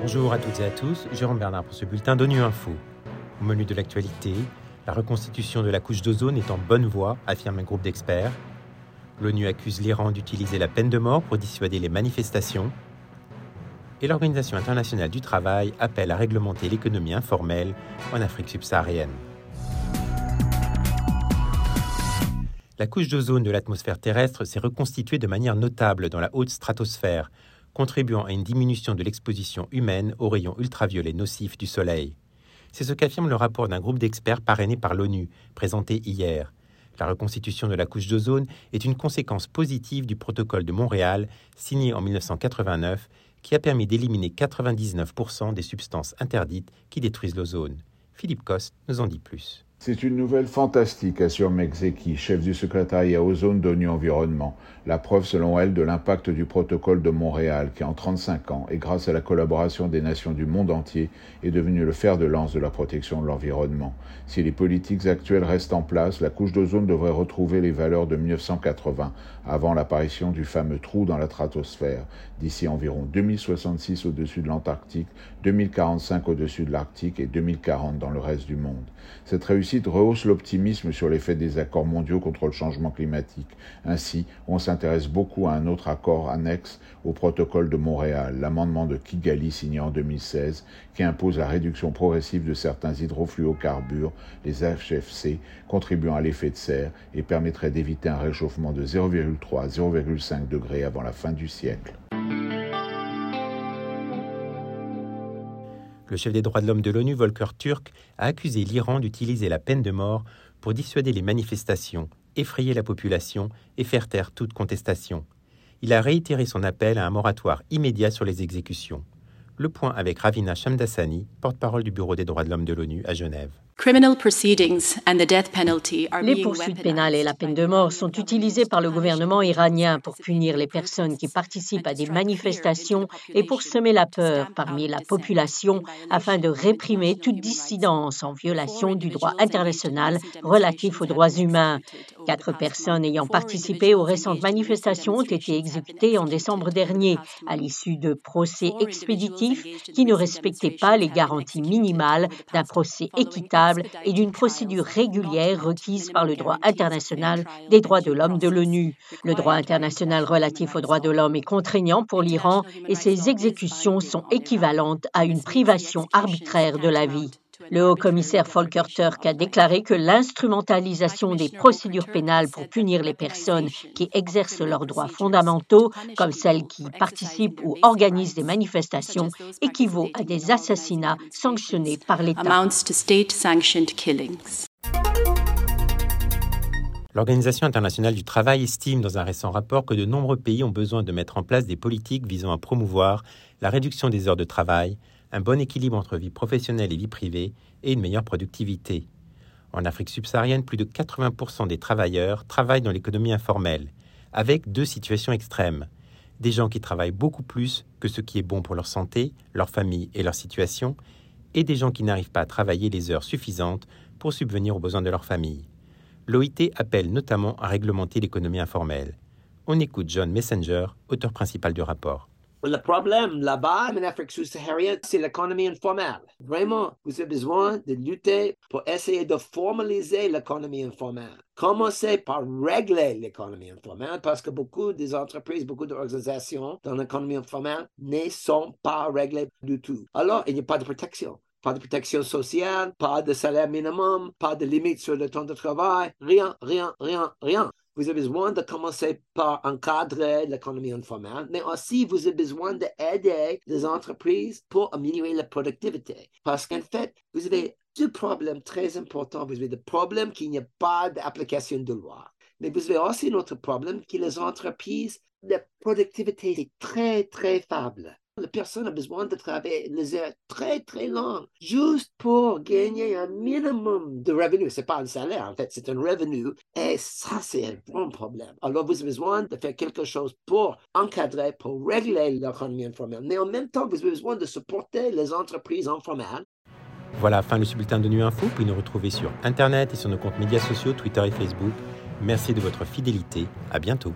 Bonjour à toutes et à tous, Jérôme Bernard pour ce bulletin d'ONU Info. Au menu de l'actualité, la reconstitution de la couche d'ozone est en bonne voie, affirme un groupe d'experts. L'ONU accuse l'Iran d'utiliser la peine de mort pour dissuader les manifestations. Et l'Organisation internationale du travail appelle à réglementer l'économie informelle en Afrique subsaharienne. La couche d'ozone de l'atmosphère terrestre s'est reconstituée de manière notable dans la haute stratosphère, contribuant à une diminution de l'exposition humaine aux rayons ultraviolets nocifs du Soleil. C'est ce qu'affirme le rapport d'un groupe d'experts parrainé par l'ONU, présenté hier. La reconstitution de la couche d'ozone est une conséquence positive du protocole de Montréal, signé en 1989, qui a permis d'éliminer 99% des substances interdites qui détruisent l'ozone. Philippe Coste nous en dit plus. C'est une nouvelle fantastique, assure Mekzeki, chef du secrétariat Ozone d'ONU Environnement. La preuve, selon elle, de l'impact du protocole de Montréal, qui en 35 ans, et grâce à la collaboration des nations du monde entier, est devenu le fer de lance de la protection de l'environnement. Si les politiques actuelles restent en place, la couche d'ozone devrait retrouver les valeurs de 1980, avant l'apparition du fameux trou dans la stratosphère, d'ici environ 2066 au-dessus de l'Antarctique, 2045 au-dessus de l'Arctique et 2040 dans le reste du monde. Cette réussite rehausse l'optimisme sur l'effet des accords mondiaux contre le changement climatique. Ainsi, on s'intéresse beaucoup à un autre accord annexe au protocole de Montréal, l'amendement de Kigali signé en 2016, qui impose la réduction progressive de certains hydrofluocarbures, les HFC, contribuant à l'effet de serre et permettrait d'éviter un réchauffement de 0,3 à 0,5 degrés avant la fin du siècle. Le chef des droits de l'homme de l'ONU, Volker Turk, a accusé l'Iran d'utiliser la peine de mort pour dissuader les manifestations, effrayer la population et faire taire toute contestation. Il a réitéré son appel à un moratoire immédiat sur les exécutions. Le point avec Ravina Shamdasani, porte-parole du Bureau des droits de l'homme de l'ONU à Genève. Les poursuites pénales et la peine de mort sont utilisées par le gouvernement iranien pour punir les personnes qui participent à des manifestations et pour semer la peur parmi la population afin de réprimer toute dissidence en violation du droit international relatif aux droits humains. Quatre personnes ayant participé aux récentes manifestations ont été exécutées en décembre dernier à l'issue de procès expéditifs qui ne respectaient pas les garanties minimales d'un procès équitable et d'une procédure régulière requise par le droit international des droits de l'homme de l'ONU. Le droit international relatif aux droits de l'homme est contraignant pour l'Iran et ses exécutions sont équivalentes à une privation arbitraire de la vie. Le haut-commissaire Volker Turk a déclaré que l'instrumentalisation des procédures pénales pour punir les personnes qui exercent leurs droits fondamentaux, comme celles qui participent ou organisent des manifestations, équivaut à des assassinats sanctionnés par l'État. L'Organisation internationale du travail estime dans un récent rapport que de nombreux pays ont besoin de mettre en place des politiques visant à promouvoir la réduction des heures de travail, un bon équilibre entre vie professionnelle et vie privée et une meilleure productivité. En Afrique subsaharienne, plus de 80% des travailleurs travaillent dans l'économie informelle, avec deux situations extrêmes. Des gens qui travaillent beaucoup plus que ce qui est bon pour leur santé, leur famille et leur situation, et des gens qui n'arrivent pas à travailler les heures suffisantes pour subvenir aux besoins de leur famille. L'OIT appelle notamment à réglementer l'économie informelle. On écoute John Messenger, auteur principal du rapport. Le problème là-bas, en Afrique subsaharienne, c'est l'économie informelle. Vraiment, vous avez besoin de lutter pour essayer de formaliser l'économie informelle. Commencez par régler l'économie informelle parce que beaucoup des entreprises, beaucoup d'organisations dans l'économie informelle ne sont pas réglées du tout. Alors, il n'y a pas de protection pas de protection sociale, pas de salaire minimum, pas de limite sur le temps de travail, rien, rien, rien, rien vous avez besoin de commencer par encadrer l'économie informelle, mais aussi vous avez besoin d'aider les entreprises pour améliorer la productivité. Parce qu'en fait, vous avez deux problèmes très importants. Vous avez le problème qu'il n'y a pas d'application de loi. Mais vous avez aussi un autre problème que les entreprises, la productivité est très, très faible. La personne a besoin de travailler les heures très, très longues juste pour gagner un minimum de revenus. Ce n'est pas un salaire, en fait, c'est un revenu. Et ça, c'est un grand problème. Alors, vous avez besoin de faire quelque chose pour encadrer, pour régler l'économie informelle. Mais en même temps, vous avez besoin de supporter les entreprises informelles. Voilà, fin du bulletin de Nu Info. Vous pouvez nous retrouver sur Internet et sur nos comptes médias sociaux, Twitter et Facebook. Merci de votre fidélité. À bientôt.